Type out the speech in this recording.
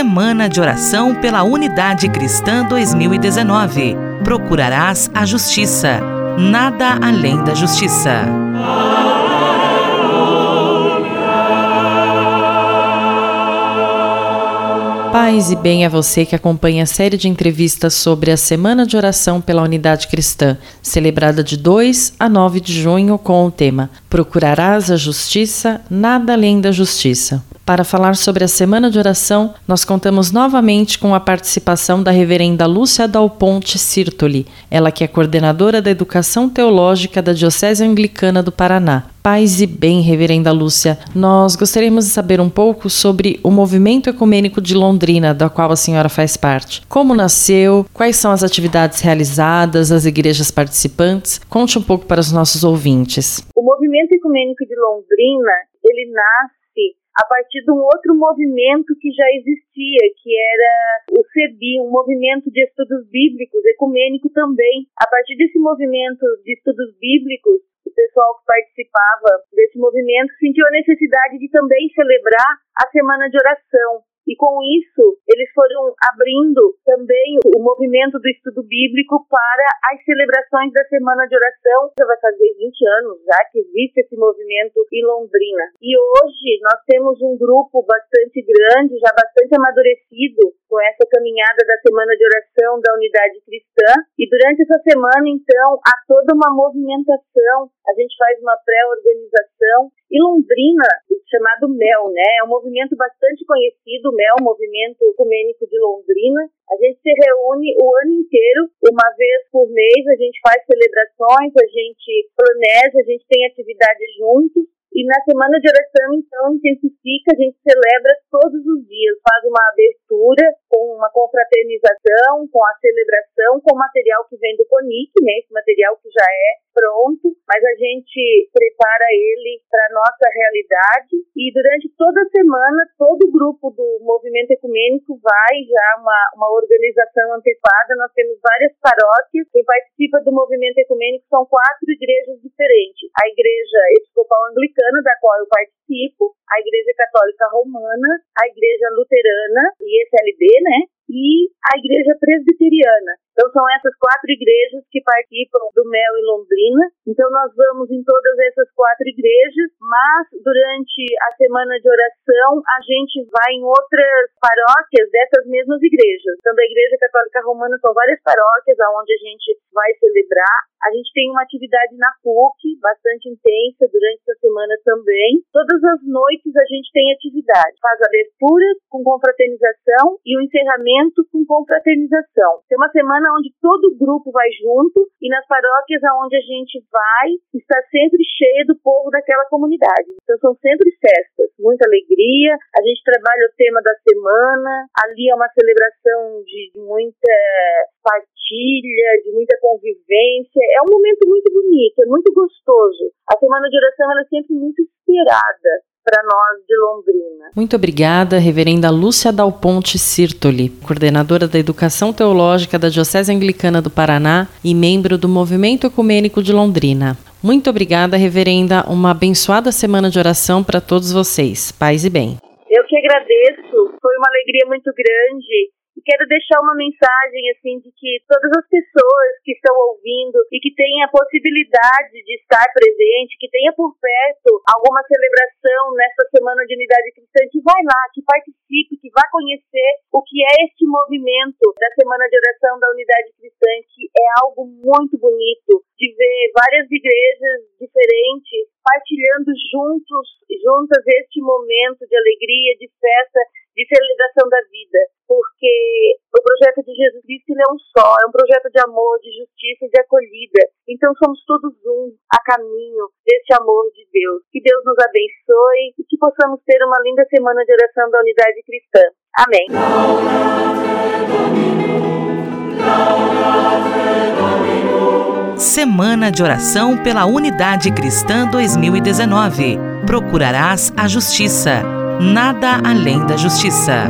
Semana de Oração pela Unidade Cristã 2019. Procurarás a justiça, nada além da justiça. Paz e bem a você que acompanha a série de entrevistas sobre a Semana de Oração pela Unidade Cristã, celebrada de 2 a 9 de junho com o tema Procurarás a Justiça, nada além da Justiça. Para falar sobre a Semana de Oração, nós contamos novamente com a participação da reverenda Lúcia Dal Ponte Sirtoli, ela que é coordenadora da Educação Teológica da Diocese Anglicana do Paraná. Paz e bem, Reverenda Lúcia, nós gostaríamos de saber um pouco sobre o movimento ecumênico de Londrina, da qual a senhora faz parte. Como nasceu, quais são as atividades realizadas, as igrejas participantes? Conte um pouco para os nossos ouvintes. O movimento ecumênico de Londrina, ele nasce a partir de um outro movimento que já existia, que era o CEBI, um movimento de estudos bíblicos, ecumênico também. A partir desse movimento de estudos bíblicos, o pessoal que participava desse movimento sentiu a necessidade de também celebrar a semana de oração. E com isso, eles foram abrindo também o movimento do estudo bíblico para as celebrações da Semana de Oração. Já vai fazer 20 anos já que existe esse movimento em Londrina. E hoje nós temos um grupo bastante grande, já bastante amadurecido com essa caminhada da Semana de Oração da Unidade Cristã. E durante essa semana, então, há toda uma movimentação. A gente faz uma pré-organização. E Londrina, chamado MEL, né? É um movimento bastante conhecido, MEL, Movimento Ecumênico de Londrina. A gente se reúne o ano inteiro, uma vez por mês, a gente faz celebrações, a gente planeja, a gente tem atividades juntos. E na semana de oração, então, intensifica, a gente celebra todos os dias, faz uma abertura com uma confraternização, com a celebração, com material que vem do CONIC, né, esse material que já é pronto, mas a gente prepara ele para a nossa realidade. E durante toda a semana, todo o grupo do Movimento Ecumênico vai já uma, uma organização antecipada, nós temos várias paróquias, quem participa do Movimento Ecumênico são quatro igrejas diferentes, a Igreja Episcopal anglicana, da qual eu participo, a Igreja Católica Romana, a Igreja Luterana, ISLB, né? E a Igreja Presbiteriana. Então são essas quatro igrejas que participam do Mel em Londrina. Então nós vamos em todas essas quatro igrejas, mas durante a semana de oração a gente vai em outras paróquias dessas mesmas igrejas. Então da Igreja Católica Romana são várias paróquias aonde a gente vai celebrar. A gente tem uma atividade na PUC bastante intensa durante essa semana também. Todas as noites a gente tem atividade. Faz abertura com confraternização e o encerramento com confraternização. Tem uma semana onde todo o grupo vai junto e nas paróquias aonde a gente vai está sempre cheia do povo daquela comunidade. Então são sempre festas, muita alegria. A gente trabalha o tema da semana. Ali é uma celebração de muita partilha, de muita convivência. É um momento muito bonito, é muito gostoso. A semana de oração ela é sempre muito esperada para nós de Londrina. Muito obrigada, Reverenda Lúcia Dal Ponte Sirtoli, coordenadora da Educação Teológica da Diocese Anglicana do Paraná e membro do Movimento Ecumênico de Londrina. Muito obrigada, Reverenda. Uma abençoada semana de oração para todos vocês. Paz e bem. Eu que agradeço. Foi uma alegria muito grande quero deixar uma mensagem assim de que todas as pessoas que estão ouvindo e que têm a possibilidade de estar presente, que tenha por perto alguma celebração nessa semana de unidade cristã, que vai lá, que participe, que vá conhecer o que é este movimento da semana de oração da unidade cristã, que é algo muito bonito de ver várias igrejas diferentes partilhando juntos, juntas este momento de alegria, de festa, de celebração da vida, porque o projeto de Jesus Cristo é um só, é um projeto de amor, de justiça e de acolhida. Então somos todos um a caminho desse amor de Deus. Que Deus nos abençoe e que possamos ter uma linda semana de oração da unidade cristã. Amém. Semana de Oração pela Unidade Cristã 2019. Procurarás a justiça, nada além da justiça.